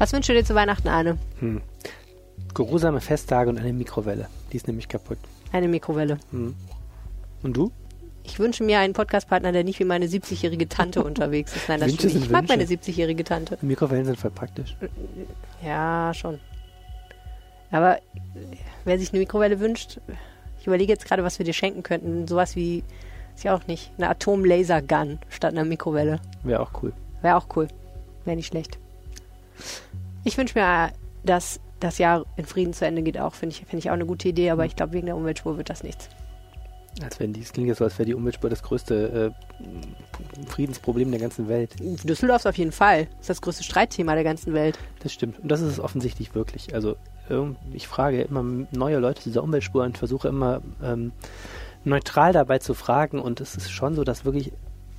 Was wünschst du dir zu Weihnachten, Arne? Hm. Geruhsame Festtage und eine Mikrowelle. Die ist nämlich kaputt. Eine Mikrowelle. Hm. Und du? Ich wünsche mir einen Podcastpartner, der nicht wie meine 70-jährige Tante unterwegs ist. Nein, das Wünsche stimmt. sind Ich mag meine 70-jährige Tante. Mikrowellen sind voll praktisch. Ja, schon. Aber wer sich eine Mikrowelle wünscht, ich überlege jetzt gerade, was wir dir schenken könnten. Sowas wie, ist ja auch nicht, eine Atom-Laser-Gun statt einer Mikrowelle. Wäre auch cool. Wäre auch cool. Wäre nicht schlecht. Ich wünsche mir, äh, dass das Jahr in Frieden zu Ende geht auch. Finde ich, finde ich auch eine gute Idee, aber ich glaube, wegen der Umweltspur wird das nichts. Als wenn die, es klingt jetzt so, als wäre die Umweltspur das größte äh, Friedensproblem der ganzen Welt. Düsseldorf ist auf jeden Fall. Das ist das größte Streitthema der ganzen Welt. Das stimmt. Und das ist es offensichtlich wirklich. Also ich frage immer neue Leute zu dieser Umweltspur und versuche immer ähm, neutral dabei zu fragen. Und es ist schon so, dass wirklich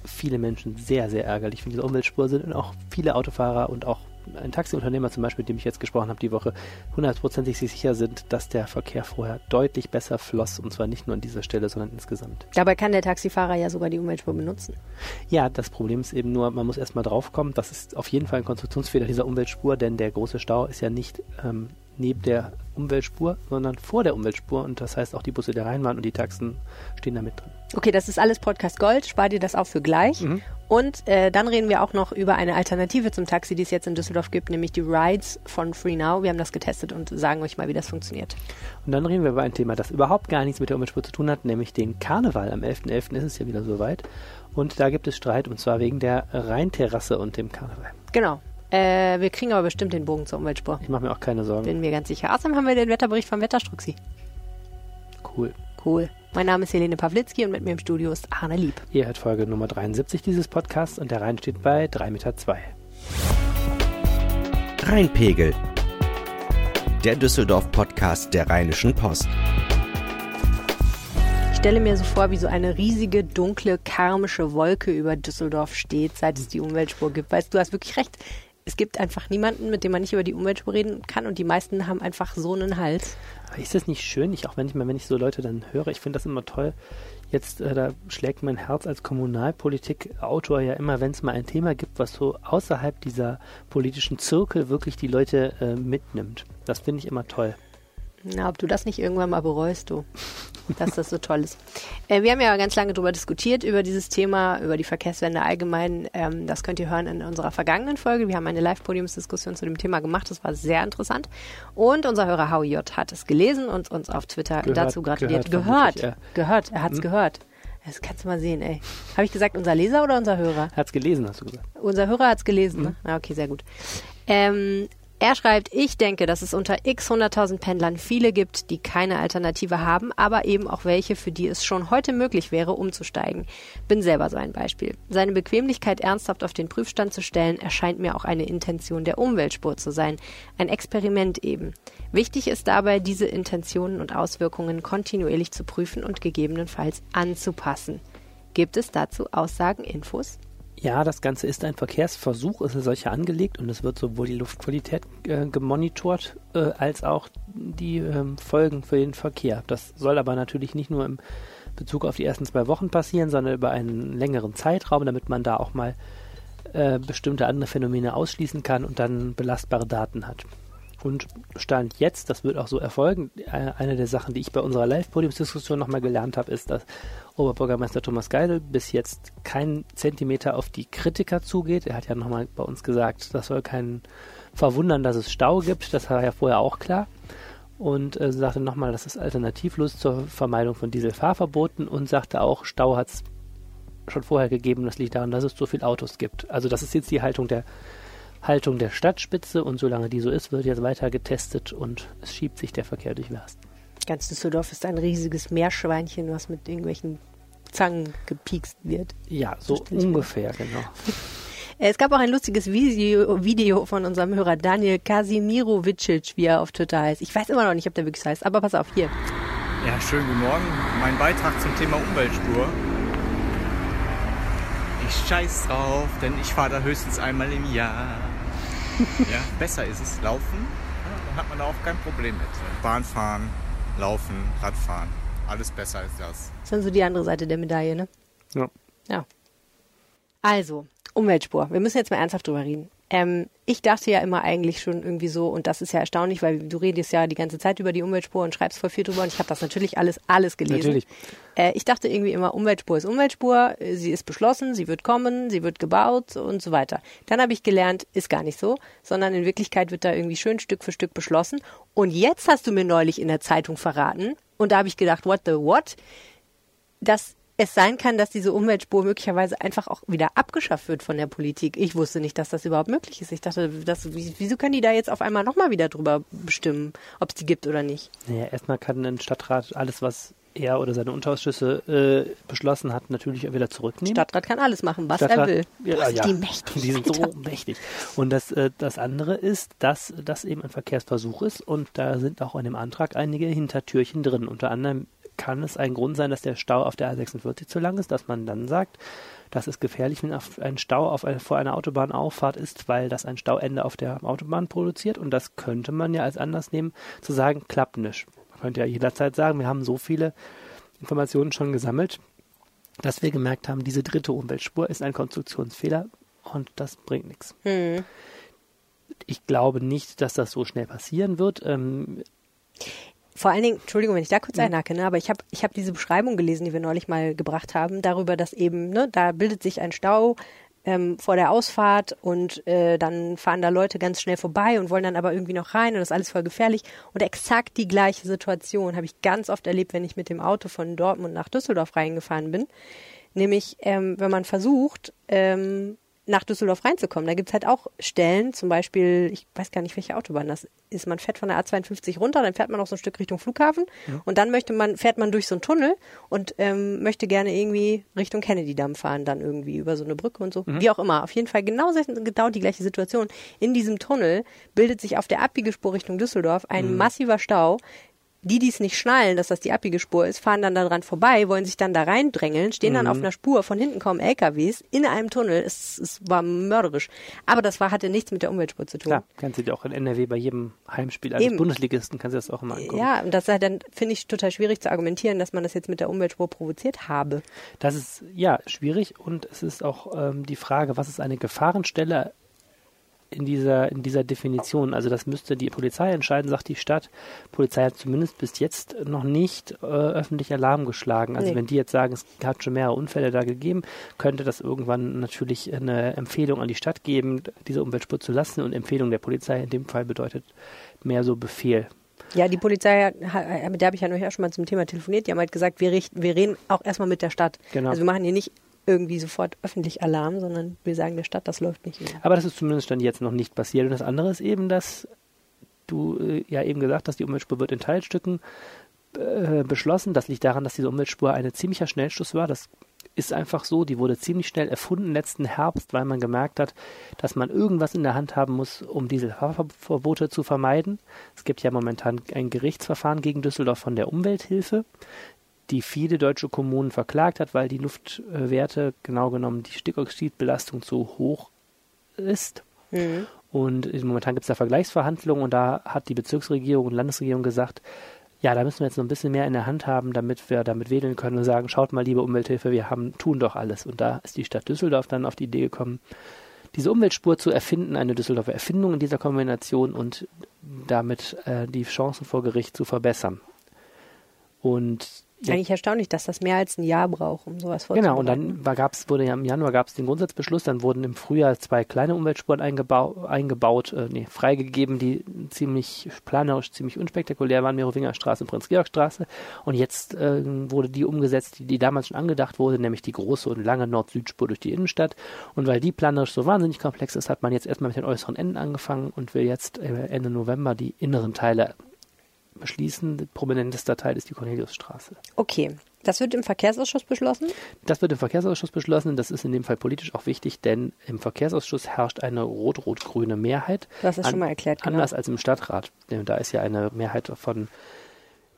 viele Menschen sehr, sehr ärgerlich für diese Umweltspur sind und auch viele Autofahrer und auch ein Taxiunternehmer zum Beispiel, mit dem ich jetzt gesprochen habe die Woche, hundertprozentig sich sicher sind, dass der Verkehr vorher deutlich besser floss und zwar nicht nur an dieser Stelle, sondern insgesamt. Dabei kann der Taxifahrer ja sogar die Umweltspur benutzen. Ja, das Problem ist eben nur, man muss erstmal draufkommen. Das ist auf jeden Fall ein Konstruktionsfehler dieser Umweltspur, denn der große Stau ist ja nicht ähm, neben der Umweltspur, sondern vor der Umweltspur und das heißt auch die Busse der Rheinbahn und die Taxen stehen da mit drin. Okay, das ist alles Podcast Gold. Spar dir das auch für gleich. Mhm. Und äh, dann reden wir auch noch über eine Alternative zum Taxi, die es jetzt in Düsseldorf gibt, nämlich die Rides von Free Now. Wir haben das getestet und sagen euch mal, wie das funktioniert. Und dann reden wir über ein Thema, das überhaupt gar nichts mit der Umweltspur zu tun hat, nämlich den Karneval. Am 11.11. ist es ja wieder soweit und da gibt es Streit und zwar wegen der Rheinterrasse und dem Karneval. Genau. Äh, wir kriegen aber bestimmt den Bogen zur Umweltspur. Ich mache mir auch keine Sorgen. Bin mir ganz sicher. Außerdem haben wir den Wetterbericht vom Wetterstruxi. Cool. Cool. Mein Name ist Helene Pawlitzki und mit mir im Studio ist Arne Lieb. Ihr hört Folge Nummer 73 dieses Podcasts und der Rhein steht bei 3,2 Meter. Rheinpegel. Der Düsseldorf-Podcast der Rheinischen Post. Ich stelle mir so vor, wie so eine riesige, dunkle, karmische Wolke über Düsseldorf steht, seit es die Umweltspur gibt. Weißt du, du hast wirklich recht. Es gibt einfach niemanden, mit dem man nicht über die Umweltspur reden kann und die meisten haben einfach so einen Hals. Ist das nicht schön? Ich, auch wenn ich mal, wenn ich so Leute dann höre, ich finde das immer toll. Jetzt, äh, da schlägt mein Herz als Kommunalpolitik-Autor ja immer, wenn es mal ein Thema gibt, was so außerhalb dieser politischen Zirkel wirklich die Leute äh, mitnimmt. Das finde ich immer toll. Na, ob du das nicht irgendwann mal bereust, du, dass das so toll ist. Äh, wir haben ja ganz lange darüber diskutiert, über dieses Thema, über die Verkehrswende allgemein. Ähm, das könnt ihr hören in unserer vergangenen Folge. Wir haben eine Live-Podiumsdiskussion zu dem Thema gemacht. Das war sehr interessant. Und unser Hörer Howie J. hat es gelesen und uns auf Twitter Gehört, dazu gratuliert. gehört, Gehört, gehört, er hat es Hm? gehört. Das kannst du mal sehen, ey. Habe ich gesagt, unser Leser oder unser Hörer? Hat's gelesen, hast du gesagt. Unser Hörer hat es gelesen, ne? Ah, okay, sehr gut. Ähm, er schreibt, ich denke, dass es unter x 100.000 Pendlern viele gibt, die keine Alternative haben, aber eben auch welche, für die es schon heute möglich wäre, umzusteigen. Bin selber so ein Beispiel. Seine Bequemlichkeit ernsthaft auf den Prüfstand zu stellen, erscheint mir auch eine Intention der Umweltspur zu sein. Ein Experiment eben. Wichtig ist dabei, diese Intentionen und Auswirkungen kontinuierlich zu prüfen und gegebenenfalls anzupassen. Gibt es dazu Aussagen, Infos? Ja, das Ganze ist ein Verkehrsversuch, ist solcher angelegt und es wird sowohl die Luftqualität äh, gemonitort äh, als auch die ähm, Folgen für den Verkehr. Das soll aber natürlich nicht nur im Bezug auf die ersten zwei Wochen passieren, sondern über einen längeren Zeitraum, damit man da auch mal äh, bestimmte andere Phänomene ausschließen kann und dann belastbare Daten hat. Und Stand jetzt, das wird auch so erfolgen, äh, eine der Sachen, die ich bei unserer Live-Podiumsdiskussion nochmal gelernt habe, ist, dass Oberbürgermeister Thomas Geisel bis jetzt keinen Zentimeter auf die Kritiker zugeht. Er hat ja nochmal bei uns gesagt, das soll keinen verwundern, dass es Stau gibt. Das war ja vorher auch klar. Und äh, sagte nochmal, das ist alternativlos zur Vermeidung von Dieselfahrverboten und sagte auch, Stau hat es schon vorher gegeben. Das liegt daran, dass es so viele Autos gibt. Also das ist jetzt die Haltung der Haltung der Stadtspitze und solange die so ist, wird jetzt weiter getestet und es schiebt sich der Verkehr durch Werst. Ganz Düsseldorf ist ein riesiges Meerschweinchen, was mit irgendwelchen Zangen gepiekst wird. Ja, so ungefähr, genau. Es gab auch ein lustiges Video, Video von unserem Hörer Daniel Kasimirowicic, wie er auf Twitter heißt. Ich weiß immer noch nicht, ob der wirklich so heißt, aber pass auf, hier. Ja, schönen guten Morgen. Mein Beitrag zum Thema Umweltspur. Ich scheiß drauf, denn ich fahre da höchstens einmal im Jahr. Ja, besser ist es. Laufen, dann hat man da auch kein Problem mit. Bahn fahren, laufen, Radfahren. Alles besser als das. Das ist dann so die andere Seite der Medaille, ne? Ja. Ja. Also, Umweltspur. Wir müssen jetzt mal ernsthaft drüber reden. Ähm, ich dachte ja immer eigentlich schon irgendwie so, und das ist ja erstaunlich, weil du redest ja die ganze Zeit über die Umweltspur und schreibst voll viel drüber und ich habe das natürlich alles, alles gelesen. Natürlich. Äh, ich dachte irgendwie immer, Umweltspur ist Umweltspur, sie ist beschlossen, sie wird kommen, sie wird gebaut und so weiter. Dann habe ich gelernt, ist gar nicht so, sondern in Wirklichkeit wird da irgendwie schön Stück für Stück beschlossen. Und jetzt hast du mir neulich in der Zeitung verraten, und da habe ich gedacht, what the what? Dass es sein kann, dass diese Umweltspur möglicherweise einfach auch wieder abgeschafft wird von der Politik. Ich wusste nicht, dass das überhaupt möglich ist. Ich dachte, das, wieso können die da jetzt auf einmal nochmal wieder drüber bestimmen, ob es die gibt oder nicht? Naja, erstmal kann ein Stadtrat alles, was er oder seine Unterausschüsse äh, beschlossen hat, natürlich wieder zurücknehmen. Stadtrat kann alles machen, was Stadtrat, er will. Ja, Boah, ja, Die mächtig. die sind so Alter. mächtig. Und das, äh, das andere ist, dass das eben ein Verkehrsversuch ist und da sind auch in dem Antrag einige Hintertürchen drin. Unter anderem kann es ein Grund sein, dass der Stau auf der A46 zu lang ist, dass man dann sagt, das ist gefährlich, wenn ein Stau auf eine, vor einer Autobahnauffahrt ist, weil das ein Stauende auf der Autobahn produziert. Und das könnte man ja als Anlass nehmen, zu sagen, klappt nicht. Man könnte ja jederzeit sagen, wir haben so viele Informationen schon gesammelt, dass wir gemerkt haben, diese dritte Umweltspur ist ein Konstruktionsfehler und das bringt nichts. Hm. Ich glaube nicht, dass das so schnell passieren wird. Ähm, Vor allen Dingen, Entschuldigung, wenn ich da kurz Mhm. einhacke, ne, aber ich habe ich hab diese Beschreibung gelesen, die wir neulich mal gebracht haben, darüber, dass eben, ne, da bildet sich ein Stau ähm, vor der Ausfahrt und äh, dann fahren da Leute ganz schnell vorbei und wollen dann aber irgendwie noch rein und das ist alles voll gefährlich. Und exakt die gleiche Situation habe ich ganz oft erlebt, wenn ich mit dem Auto von Dortmund nach Düsseldorf reingefahren bin. Nämlich, ähm, wenn man versucht, ähm, nach Düsseldorf reinzukommen. Da gibt's halt auch Stellen, zum Beispiel, ich weiß gar nicht, welche Autobahn das ist. Man fährt von der A52 runter, dann fährt man noch so ein Stück Richtung Flughafen und dann möchte man, fährt man durch so einen Tunnel und ähm, möchte gerne irgendwie Richtung Kennedy-Damm fahren, dann irgendwie über so eine Brücke und so. Wie auch immer. Auf jeden Fall genau, genau die gleiche Situation. In diesem Tunnel bildet sich auf der Abbiegespur Richtung Düsseldorf ein massiver Stau. Die, die es nicht schnallen, dass das die Abbiegespur ist, fahren dann daran vorbei, wollen sich dann da reindrängeln, stehen dann auf einer Spur, von hinten kommen LKWs in einem Tunnel. Es, es war mörderisch. Aber das war, hatte nichts mit der Umweltspur zu tun. klar, kannst du dir auch in NRW bei jedem Heimspiel eines Eben. Bundesligisten kannst du das auch immer angucken. Ja, und das sei dann, finde ich, total schwierig zu argumentieren, dass man das jetzt mit der Umweltspur provoziert habe. Das ist ja schwierig und es ist auch ähm, die Frage, was ist eine Gefahrenstelle in dieser, in dieser Definition? Also das müsste die Polizei entscheiden, sagt die Stadt. Polizei hat zumindest bis jetzt noch nicht äh, öffentlich Alarm geschlagen. Also Nee. wenn die jetzt sagen, es hat schon mehrere Unfälle da gegeben, könnte das irgendwann natürlich eine Empfehlung an die Stadt geben, diese Umweltspur zu lassen und Empfehlung der Polizei in dem Fall bedeutet mehr so Befehl. Ja, die Polizei, mit der habe ich ja neulich auch schon mal zum Thema telefoniert, die haben halt gesagt, wir, richten, wir reden auch erstmal mit der Stadt. Genau. Also wir machen hier nicht irgendwie sofort öffentlich Alarm, sondern wir sagen der Stadt, das läuft nicht. Aber das ist zumindest dann jetzt noch nicht passiert. Und das andere ist eben, dass du äh, ja eben gesagt hast, die Umweltspur wird in Teilstücken äh, beschlossen. Das liegt daran, dass diese Umweltspur ein ziemlicher Schnellschuss war. Das ist einfach so. Die wurde ziemlich schnell erfunden letzten Herbst, weil man gemerkt hat, dass man irgendwas in der Hand haben muss, um diese Fahrverbote zu vermeiden. Es gibt ja momentan ein Gerichtsverfahren gegen Düsseldorf von der Umwelthilfe die viele deutsche Kommunen verklagt hat, weil die Luftwerte, genau genommen die Stickoxidbelastung zu hoch ist. Mhm. Und momentan gibt es da Vergleichsverhandlungen und da hat die Bezirksregierung und Landesregierung gesagt, ja, da müssen wir jetzt noch ein bisschen mehr in der Hand haben, damit wir damit wedeln können und sagen, schaut mal, liebe Umwelthilfe, wir haben, tun doch alles. Und da ist die Stadt Düsseldorf dann auf die Idee gekommen, diese Umweltspur zu erfinden, eine Düsseldorfer Erfindung in dieser Kombination und damit äh, die Chancen vor Gericht zu verbessern. Und Eigentlich erstaunlich, dass das mehr als ein Jahr braucht, um sowas vorzubereiten. Genau, und dann war, gab's, wurde ja im Januar gab es den Grundsatzbeschluss, dann wurden im Frühjahr zwei kleine Umweltspuren eingebau, eingebaut, äh, nee, freigegeben, die ziemlich planerisch, ziemlich unspektakulär waren, Merowinger Straße und Prinz-Georg-Straße. Und jetzt äh, wurde die umgesetzt, die, die damals schon angedacht wurde, nämlich die große und lange Nord-Süd-Spur durch die Innenstadt. Und weil die planerisch so wahnsinnig komplex ist, hat man jetzt erstmal mit den äußeren Enden angefangen und will jetzt äh, Ende November die inneren Teile beschließen. Prominentester Teil ist die Corneliusstraße. Okay, das wird im Verkehrsausschuss beschlossen. Das wird im Verkehrsausschuss beschlossen. Das ist in dem Fall politisch auch wichtig, denn im Verkehrsausschuss herrscht eine rot-rot-grüne Mehrheit. Du hast es schon mal erklärt, genau. Anders als im Stadtrat. Denn Da ist ja eine Mehrheit von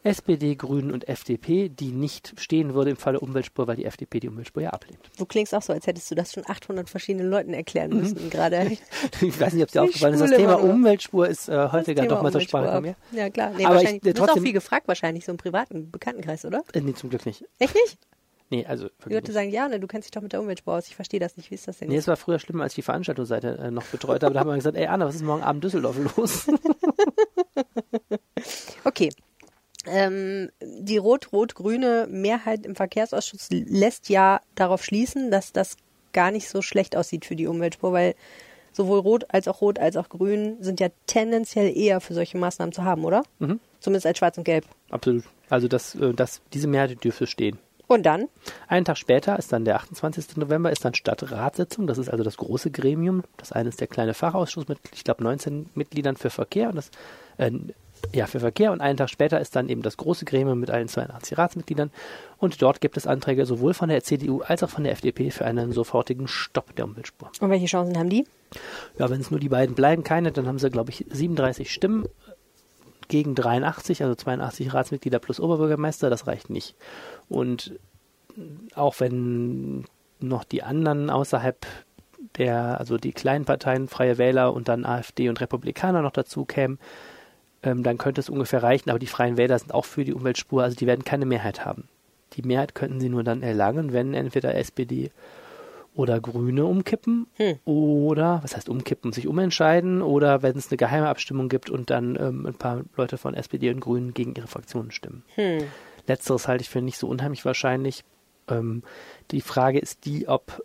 SPD, Grünen und FDP, die nicht stehen würde im Falle Umweltspur, weil die FDP die Umweltspur ja ablehnt. Du klingst auch so, als hättest du das schon 800 verschiedenen Leuten erklären Mhm. müssen gerade. Ich weiß nicht, ob dir aufgefallen ist, das Thema. Umweltspur ist äh, häufiger doch mal zur Sprache gekommen. Ja, klar. Nee, Aber ich, wahrscheinlich. äh, du bist auch trotzdem- viel gefragt wahrscheinlich, so im privaten Bekanntenkreis, oder? Äh, nee, zum Glück nicht. Echt nicht? Nee, also Die Leute sagen, ja, ne, du kennst dich doch mit der Umweltspur aus. Ich verstehe das nicht. Wie ist das denn? Nee, es war früher schlimmer, als ich die Veranstaltungsseite äh, noch betreut habe. Da haben wir gesagt, ey Anna, was ist morgen Abend Düsseldorf los? Okay. Ähm, die rot-rot-grüne Mehrheit im Verkehrsausschuss lässt ja darauf schließen, dass das gar nicht so schlecht aussieht für die Umweltspur, weil sowohl rot als auch rot als auch grün sind ja tendenziell eher für solche Maßnahmen zu haben, oder? Mhm. Zumindest als schwarz und gelb. Absolut. Also das, äh, das, diese Mehrheit dürfte stehen. Und dann? Einen Tag später ist dann der 28. November, ist dann Stadtratssitzung. Das ist also das große Gremium. Das eine ist der kleine Fachausschuss mit, ich glaube, 19 Mitgliedern für Verkehr und das, äh, ja, für Verkehr. Und einen Tag später ist dann eben das große Gremium mit allen 82 Ratsmitgliedern. Und dort gibt es Anträge sowohl von der CDU als auch von der FDP für einen sofortigen Stopp der Umweltspur. Und welche Chancen haben die? Ja, wenn es nur die beiden bleiben, keine, dann haben sie, glaube ich, 37 Stimmen gegen 83, also 82 Ratsmitglieder plus Oberbürgermeister, das reicht nicht. Und auch wenn noch die anderen außerhalb der, also die kleinen Parteien, Freie Wähler und dann AfD und Republikaner noch dazu kämen, ähm, dann könnte es ungefähr reichen, aber die Freien Wähler sind auch für die Umweltspur, also die werden keine Mehrheit haben. Die Mehrheit könnten sie nur dann erlangen, wenn entweder SPD oder Grüne umkippen Hm. oder, was heißt umkippen, sich umentscheiden oder wenn es eine geheime Abstimmung gibt und dann ähm, ein paar Leute von SPD und Grünen gegen ihre Fraktionen stimmen. Hm. Letzteres halte ich für nicht so unheimlich wahrscheinlich. Ähm, die Frage ist die, ob,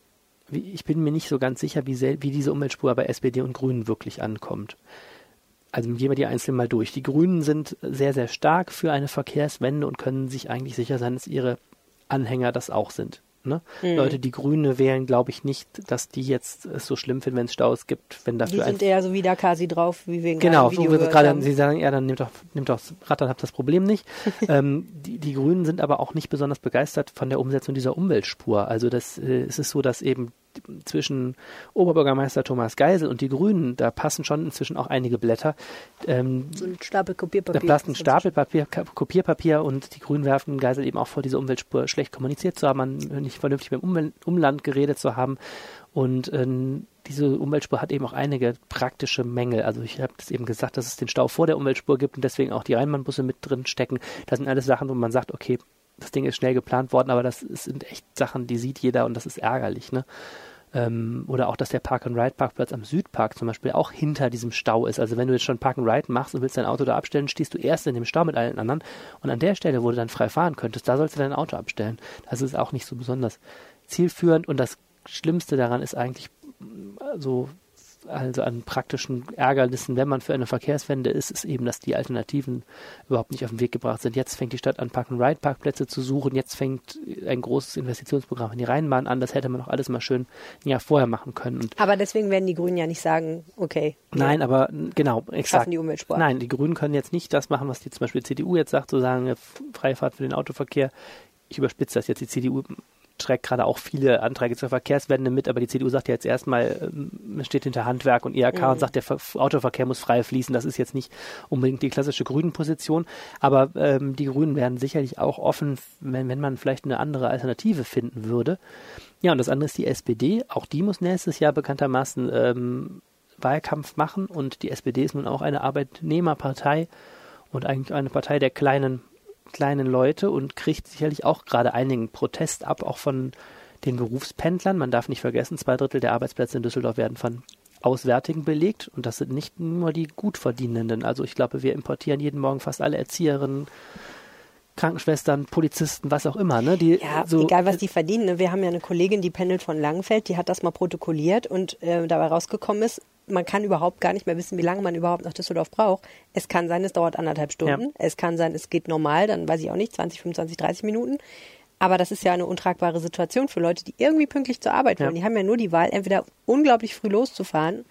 wie, ich bin mir nicht so ganz sicher, wie, wie diese Umweltspur bei SPD und Grünen wirklich ankommt. Also gehen wir die einzeln mal durch. Die Grünen sind sehr, sehr stark für eine Verkehrswende und können sich eigentlich sicher sein, dass ihre Anhänger das auch sind. Ne? Mhm. Leute, die Grüne wählen, glaube ich nicht, dass die jetzt es so schlimm finden, wenn es Staus gibt, wenn Die dafür ein sind eher so wie da Kasi drauf, wie wir Genau, Video wir gerade, haben. Sie sagen, ja, dann nimmt doch, nimmt doch das Rad, dann habt das Problem nicht. ähm, die, die Grünen sind aber auch nicht besonders begeistert von der Umsetzung dieser Umweltspur. Also das äh, es ist so, dass eben zwischen Oberbürgermeister Thomas Geisel und die Grünen, da passen schon inzwischen auch einige Blätter. Ähm, so ein Stapel da Kopierpapier. passt ein Stapel Papier, Kopierpapier und die Grünen werfen Geisel eben auch vor, diese Umweltspur schlecht kommuniziert zu haben, nicht vernünftig mit dem Umland geredet zu haben. Und ähm, diese Umweltspur hat eben auch einige praktische Mängel. Also ich habe das eben gesagt, dass es den Stau vor der Umweltspur gibt und deswegen auch die Rheinbahnbusse mit drin stecken. Das sind alles Sachen, wo man sagt, okay, das Ding ist schnell geplant worden, aber das sind echt Sachen, die sieht jeder und das ist ärgerlich. Ne? Ähm, oder auch, dass der Park-and-Ride-Parkplatz am Südpark zum Beispiel auch hinter diesem Stau ist. Also wenn du jetzt schon Park-and-Ride machst und willst dein Auto da abstellen, stehst du erst in dem Stau mit allen anderen und an der Stelle, wo du dann frei fahren könntest, da sollst du dein Auto abstellen. Das ist auch nicht so besonders zielführend und das Schlimmste daran ist eigentlich so also an praktischen Ärgernissen, wenn man für eine Verkehrswende ist, ist eben, dass die Alternativen überhaupt nicht auf den Weg gebracht sind. Jetzt fängt die Stadt an, Park-and-Ride-Parkplätze zu suchen. Jetzt fängt ein großes Investitionsprogramm in die Rheinbahn an. Das hätte man doch alles mal schön ein Jahr vorher machen können. Und Aber deswegen werden die Grünen ja nicht sagen, okay, Nein, aber genau, exakt. schaffen die Umweltspur. ab. Nein, die Grünen können jetzt nicht das machen, was die zum Beispiel CDU jetzt sagt, so sagen, äh, freie Fahrt für den Autoverkehr. Ich überspitze das jetzt, die CDU trägt gerade auch viele Anträge zur Verkehrswende mit, aber die CDU sagt ja jetzt erstmal, ähm, es steht hinter Handwerk und IHK und sagt, der Ver Autoverkehr muss frei fließen. Das ist jetzt nicht unbedingt die klassische Grünen-Position, aber ähm, die Grünen werden sicherlich auch offen, wenn, wenn man vielleicht eine andere Alternative finden würde. Ja, und das andere ist die SPD. Auch die muss nächstes Jahr bekanntermaßen ähm, Wahlkampf machen und die SPD ist nun auch eine Arbeitnehmerpartei und eigentlich eine Partei der kleinen, kleinen Leute und kriegt sicherlich auch gerade einigen Protest ab, auch von den Berufspendlern. Man darf nicht vergessen, zwei Drittel der Arbeitsplätze in Düsseldorf werden von Auswärtigen belegt und das sind nicht nur die Gutverdienenden. Also ich glaube, wir importieren jeden Morgen fast alle Erzieherinnen, Krankenschwestern, Polizisten, was auch immer. Ne? Die Ja, so, egal was die verdienen. Ne? Wir haben ja eine Kollegin, die pendelt von Langenfeld, die hat das mal protokolliert und äh, dabei rausgekommen ist, man kann überhaupt gar nicht mehr wissen, wie lange man überhaupt nach Düsseldorf braucht. Es kann sein, es dauert anderthalb Stunden. Ja. Es kann sein, es geht normal, dann weiß ich auch nicht, 20, 25, 30 Minuten. Aber das ist ja eine untragbare Situation für Leute, die irgendwie pünktlich zur Arbeit wollen. Ja. Die haben ja nur die Wahl, entweder unglaublich früh loszufahren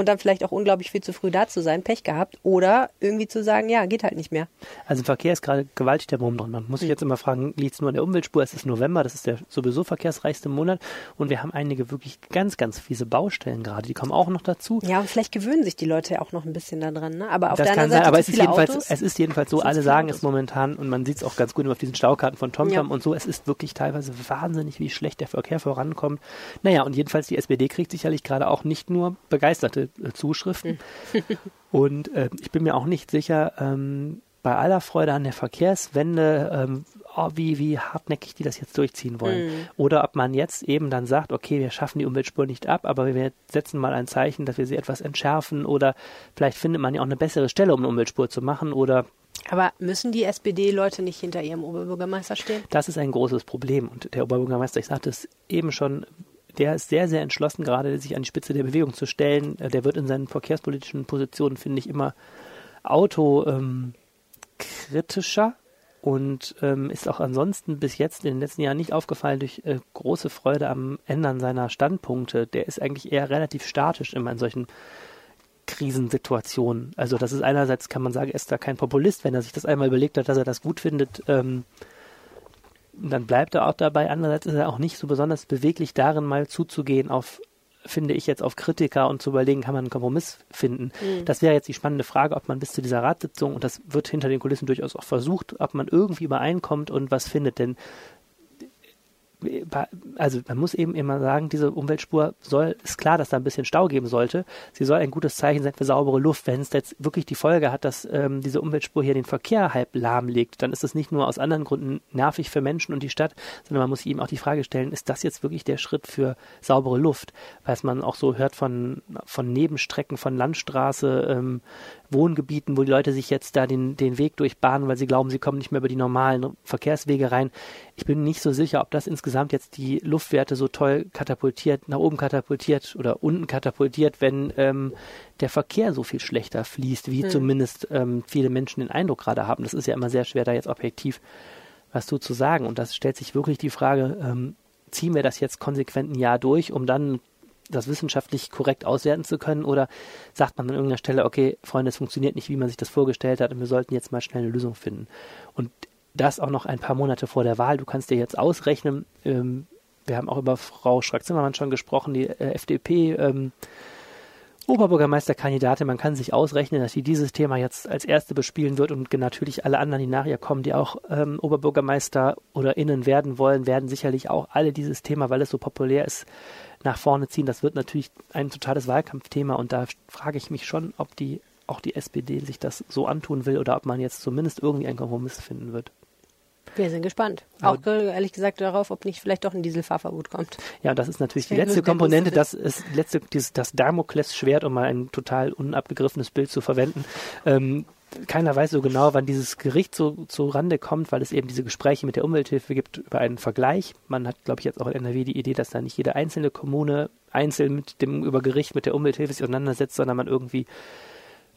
und dann vielleicht auch unglaublich viel zu früh da zu sein, Pech gehabt, oder irgendwie zu sagen, ja, geht halt nicht mehr. Also im Verkehr ist gerade gewaltig der Wurm drin. Man muss sich jetzt immer fragen, liegt es nur an der Umweltspur? Es ist November, das ist der sowieso verkehrsreichste Monat und wir haben einige wirklich ganz, ganz fiese Baustellen gerade. Die kommen auch noch dazu. Ja, und vielleicht gewöhnen sich die Leute ja auch noch ein bisschen daran. Ne? Aber auf das der anderen sein, Seite aber zu es ist, jedenfalls, Autos. es ist jedenfalls so, alle sagen Autos. es momentan und man sieht es auch ganz gut auf diesen Staukarten von TomTom Ja. und so. Es ist wirklich teilweise wahnsinnig, wie schlecht der Verkehr vorankommt. Naja, und jedenfalls die SPD kriegt sicherlich gerade auch nicht nur begeisterte Zuschriften. und äh, ich bin mir auch nicht sicher, ähm, bei aller Freude an der Verkehrswende, ähm, oh, wie, wie hartnäckig die das jetzt durchziehen wollen. Mhm. Oder ob man jetzt eben dann sagt, okay, wir schaffen die Umweltspur nicht ab, aber wir setzen mal ein Zeichen, dass wir sie etwas entschärfen oder vielleicht findet man ja auch eine bessere Stelle, um eine Umweltspur zu machen oder aber müssen die SPD-Leute nicht hinter ihrem Oberbürgermeister stehen? Das ist ein großes Problem. Und der Oberbürgermeister, ich sagte es eben schon, der ist sehr, sehr entschlossen, gerade sich an die Spitze der Bewegung zu stellen. Äh, der wird in seinen verkehrspolitischen Positionen, finde ich, immer autokritischer ähm, und ähm, ist auch ansonsten bis jetzt in den letzten Jahren nicht aufgefallen durch äh, große Freude am Ändern seiner Standpunkte. Der ist eigentlich eher relativ statisch immer in solchen Krisensituationen. Also das ist einerseits, kann man sagen, er ist da kein Populist, wenn er sich das einmal überlegt hat, dass er das gut findet, ähm, dann bleibt er auch dabei. Andererseits ist er auch nicht so besonders beweglich darin, mal zuzugehen auf, finde ich jetzt, auf Kritiker und zu überlegen, kann man einen Kompromiss finden. Mhm. Das wäre jetzt die spannende Frage, ob man bis zu dieser Ratssitzung, und das wird hinter den Kulissen durchaus auch versucht, ob man irgendwie übereinkommt und was findet. Denn also man muss eben immer sagen, diese Umweltspur soll, ist klar, dass da ein bisschen Stau geben sollte. Sie soll ein gutes Zeichen sein für saubere Luft. Wenn es jetzt wirklich die Folge hat, dass ähm, diese Umweltspur hier den Verkehr halb lahmlegt, dann ist das nicht nur aus anderen Gründen nervig für Menschen und die Stadt, sondern man muss eben auch die Frage stellen, ist das jetzt wirklich der Schritt für saubere Luft? Weil man auch so hört von, von Nebenstrecken, von Landstraße, ähm, Wohngebieten, wo die Leute sich jetzt da den, den Weg durchbahnen, weil sie glauben, sie kommen nicht mehr über die normalen Verkehrswege rein. Ich bin nicht so sicher, ob das insgesamt jetzt die Luftwerte so toll katapultiert, nach oben katapultiert oder unten katapultiert, wenn ähm, der Verkehr so viel schlechter fließt, wie hm. zumindest ähm, viele Menschen den Eindruck gerade haben. Das ist ja immer sehr schwer, da jetzt objektiv was zu sagen. Und das stellt sich wirklich die Frage, ähm, ziehen wir das jetzt konsequent ein Jahr durch, um dann das wissenschaftlich korrekt auswerten zu können? Oder sagt man an irgendeiner Stelle, okay, Freunde, es funktioniert nicht, wie man sich das vorgestellt hat und wir sollten jetzt mal schnell eine Lösung finden? Und das auch noch ein paar Monate vor der Wahl. Du kannst dir jetzt ausrechnen, ähm, wir haben auch über Frau Schrack-Zimmermann schon gesprochen, die äh, FDP. Ähm, Oberbürgermeisterkandidatin, man kann sich ausrechnen, dass sie dieses Thema jetzt als erste bespielen wird und natürlich alle anderen, die nach ihr kommen, die auch ähm, Oberbürgermeister oder innen werden wollen, werden sicherlich auch alle dieses Thema, weil es so populär ist, nach vorne ziehen. Das wird natürlich ein totales Wahlkampfthema und da frage ich mich schon, ob die auch die SPD sich das so antun will oder ob man jetzt zumindest irgendwie einen Kompromiss finden wird. Wir sind gespannt. Auch ehrlich gesagt darauf, ob nicht vielleicht doch ein Dieselfahrverbot kommt. Ja, das ist natürlich das die letzte Komponente, das ist letzte, dieses, das Damoklesschwert, um mal ein total unabgegriffenes Bild zu verwenden. Ähm, keiner weiß so genau, wann dieses Gericht so zu Rande kommt, weil es eben diese Gespräche mit der Umwelthilfe gibt über einen Vergleich. Man hat, glaube ich, jetzt auch in NRW die Idee, dass da nicht jede einzelne Kommune einzeln mit dem über Gericht mit der Umwelthilfe sich auseinandersetzt, sondern man irgendwie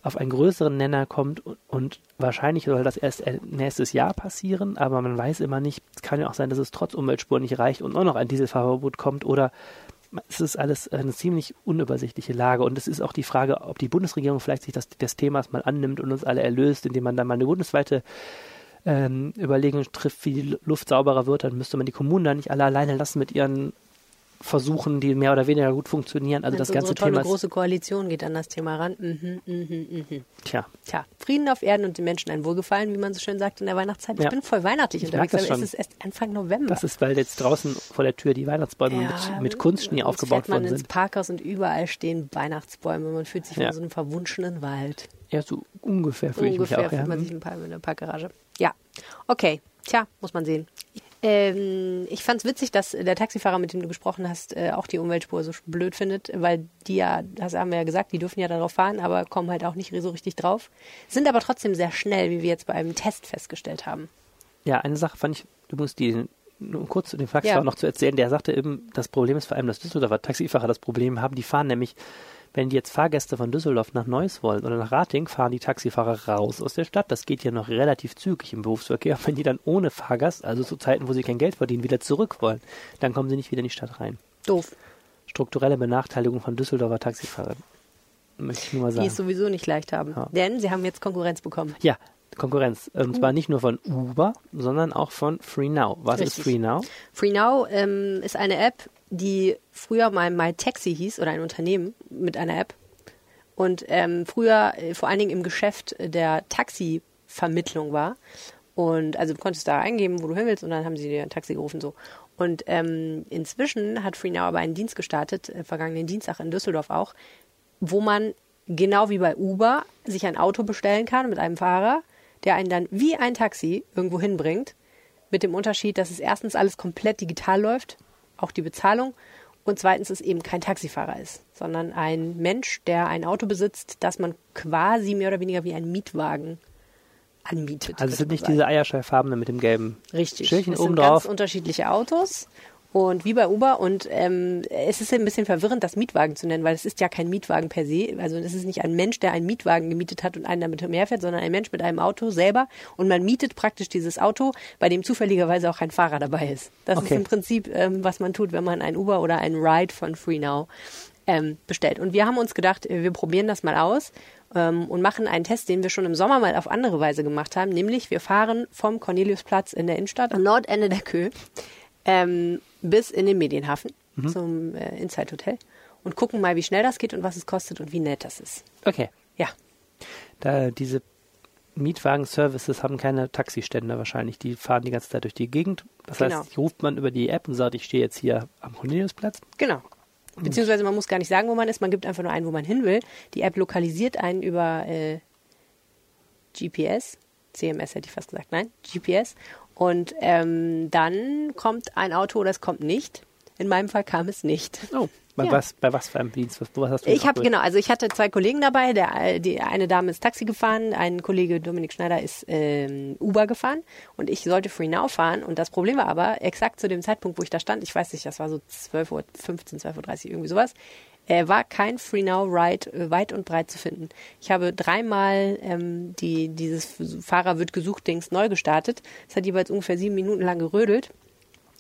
auf einen größeren Nenner kommt und, wahrscheinlich soll das erst nächstes Jahr passieren, aber man weiß immer nicht, es kann ja auch sein, dass es trotz Umweltspuren nicht reicht und auch noch ein Dieselfahrverbot kommt oder es ist alles eine ziemlich unübersichtliche Lage. Und es ist auch die Frage, ob die Bundesregierung vielleicht sich das, des Themas mal annimmt und uns alle erlöst, indem man dann mal eine bundesweite ähm, Überlegung trifft, wie die Luft sauberer wird. Dann müsste man die Kommunen da nicht alle alleine lassen mit ihren Versuchen, die mehr oder weniger gut funktionieren. Also das ganze tolle Thema. Eine große Koalition geht an das Thema ran. Mhm, mhm, mhm. Tja. Tja. Frieden auf Erden und den Menschen ein Wohlgefallen, wie man so schön sagt in der Weihnachtszeit. Ich ja. bin voll weihnachtlich ich unterwegs, aber es ist erst Anfang November. Das ist, weil jetzt draußen vor der Tür die Weihnachtsbäume ja, mit, mit Kunstschnee aufgebaut worden sind. man ins Parkhaus und überall stehen Weihnachtsbäume. Man fühlt sich ja. wie so einem verwunschenen Wald. Ja, so ungefähr fühle ich mich auch. Ungefähr fühlt man sich in der Parkgarage. Ja, okay. Tja, muss man sehen. Ähm, ich fand es witzig, dass der Taxifahrer, mit dem du gesprochen hast, äh, auch die Umweltspur so blöd findet, weil die ja, das haben wir ja gesagt, die dürfen ja darauf fahren, aber kommen halt auch nicht so richtig drauf. Sind aber trotzdem sehr schnell, wie wir jetzt bei einem Test festgestellt haben. Ja, eine Sache fand ich, du musst die nur kurz den Taxifahrer ja. noch zu erzählen, der sagte eben, das Problem ist vor allem, dass Düsseldorfer Taxifahrer das Problem haben, die fahren nämlich wenn die jetzt Fahrgäste von Düsseldorf nach Neuss wollen oder nach Rating, fahren die Taxifahrer raus aus der Stadt. Das geht ja noch relativ zügig im Berufsverkehr. Wenn die dann ohne Fahrgast, also zu Zeiten, wo sie kein Geld verdienen, wieder zurück wollen, dann kommen sie nicht wieder in die Stadt rein. Doof. Strukturelle Benachteiligung von Düsseldorfer Taxifahrern. Möchte ich nur mal sagen. Die es sowieso nicht leicht haben. Ja. Denn sie haben jetzt Konkurrenz bekommen. Ja, Konkurrenz. Und uh. zwar nicht nur von Uber, sondern auch von FreeNow. Was Richtig. ist FreeNow? FreeNow ähm, ist eine App, die früher mal MyTaxi hieß oder ein Unternehmen mit einer App. Und ähm, früher äh, vor allen Dingen im Geschäft der Taxivermittlung war. Und also du konntest da eingeben, wo du hin willst, und dann haben sie dir ein Taxi gerufen so. Und ähm, inzwischen hat FreeNow aber einen Dienst gestartet, äh, vergangenen Dienstag in Düsseldorf auch, wo man genau wie bei Uber sich ein Auto bestellen kann mit einem Fahrer, der einen dann wie ein Taxi irgendwo hinbringt mit dem Unterschied, dass es erstens alles komplett digital läuft, auch die Bezahlung, und zweitens es eben kein Taxifahrer ist, sondern ein Mensch, der ein Auto besitzt, das man quasi mehr oder weniger wie ein Mietwagen anmietet. Also es sind nicht sagen. diese Eierschallfarbenen mit dem gelben Richtig. Schildchen es oben sind drauf. ganz unterschiedliche Autos. Und wie bei Uber und ähm, es ist ein bisschen verwirrend, das Mietwagen zu nennen, weil es ist ja kein Mietwagen per se. Also es ist nicht ein Mensch, der einen Mietwagen gemietet hat und einen damit umherfährt, sondern ein Mensch mit einem Auto selber. Und man mietet praktisch dieses Auto, bei dem zufälligerweise auch ein Fahrer dabei ist. Das Okay. ist im Prinzip, ähm, was man tut, wenn man ein Uber oder ein Ride von FreeNow ähm, bestellt. Und wir haben uns gedacht, äh, wir probieren das mal aus ähm, und machen einen Test, den wir schon im Sommer mal auf andere Weise gemacht haben. Nämlich wir fahren vom Corneliusplatz in der Innenstadt am Nordende der Kö ähm, bis in den Medienhafen zum äh, Inside Hotel und gucken mal, wie schnell das geht und was es kostet und wie nett das ist. Okay. Ja, Da diese Mietwagen-Services haben keine Taxistände wahrscheinlich. Die fahren die ganze Zeit durch die Gegend. Das Genau. heißt, ruft man über die App und sagt, ich stehe jetzt hier am Corneliusplatz. genau. Beziehungsweise man muss gar nicht sagen, wo man ist, man gibt einfach nur ein, wo man hin will. Die App lokalisiert einen über äh, GPS, CMS hätte ich fast gesagt, nein, GPS. Und ähm, dann kommt ein Auto oder es kommt nicht. In meinem Fall kam es nicht. Oh, bei, Ja. was, bei was für einem Dienst? Was, was hast du Ich habe genau, also ich hatte zwei Kollegen dabei. Der, die eine Dame ist Taxi gefahren, ein Kollege Dominik Schneider ist ähm, Uber gefahren und ich sollte Free Now fahren. Und das Problem war aber, exakt zu dem Zeitpunkt, wo ich da stand, ich weiß nicht, das war so 12.15 Uhr, 12.30 Uhr, irgendwie sowas, äh, war kein Free Now Ride äh, weit und breit zu finden. Ich habe dreimal ähm, die, dieses Fahrer wird gesucht Dings neu gestartet. Es hat jeweils ungefähr sieben Minuten lang gerödelt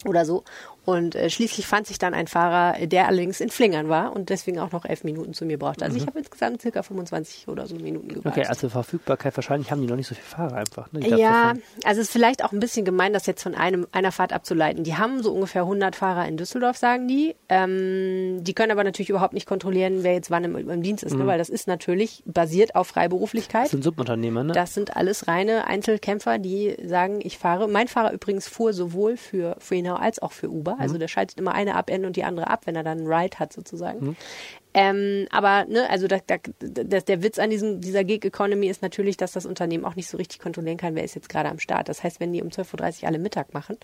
oder so. Und äh, schließlich fand sich dann ein Fahrer, der allerdings in Flingern war und deswegen auch noch elf Minuten zu mir brauchte. Also ich habe insgesamt circa 25 oder so Minuten. Mhm. Okay, also Verfügbarkeit, wahrscheinlich haben die noch nicht so viele Fahrer einfach. Ne? Glaub, ja, also es ist vielleicht auch ein bisschen gemein, das jetzt von einem, einer Fahrt abzuleiten. Die haben so ungefähr 100 Fahrer in Düsseldorf, sagen die. Ähm, die können aber natürlich überhaupt nicht kontrollieren, wer jetzt wann im, im Dienst ist, ne? weil das ist natürlich basiert auf Freiberuflichkeit. Mhm. Das sind Subunternehmer, ne? Das sind alles reine Einzelkämpfer, die sagen, ich fahre. Mein Fahrer übrigens fuhr sowohl für FreeNow als auch für Uber. Mhm. Also der schaltet immer eine ab und die andere ab, wenn er dann einen Ride hat sozusagen. Ähm, aber ne, also da, da, das, der Witz an diesem, dieser Gig Economy ist natürlich, dass das Unternehmen auch nicht so richtig kontrollieren kann, wer ist jetzt gerade am Start. Das heißt, wenn die um 12.30 Uhr alle Mittag machen,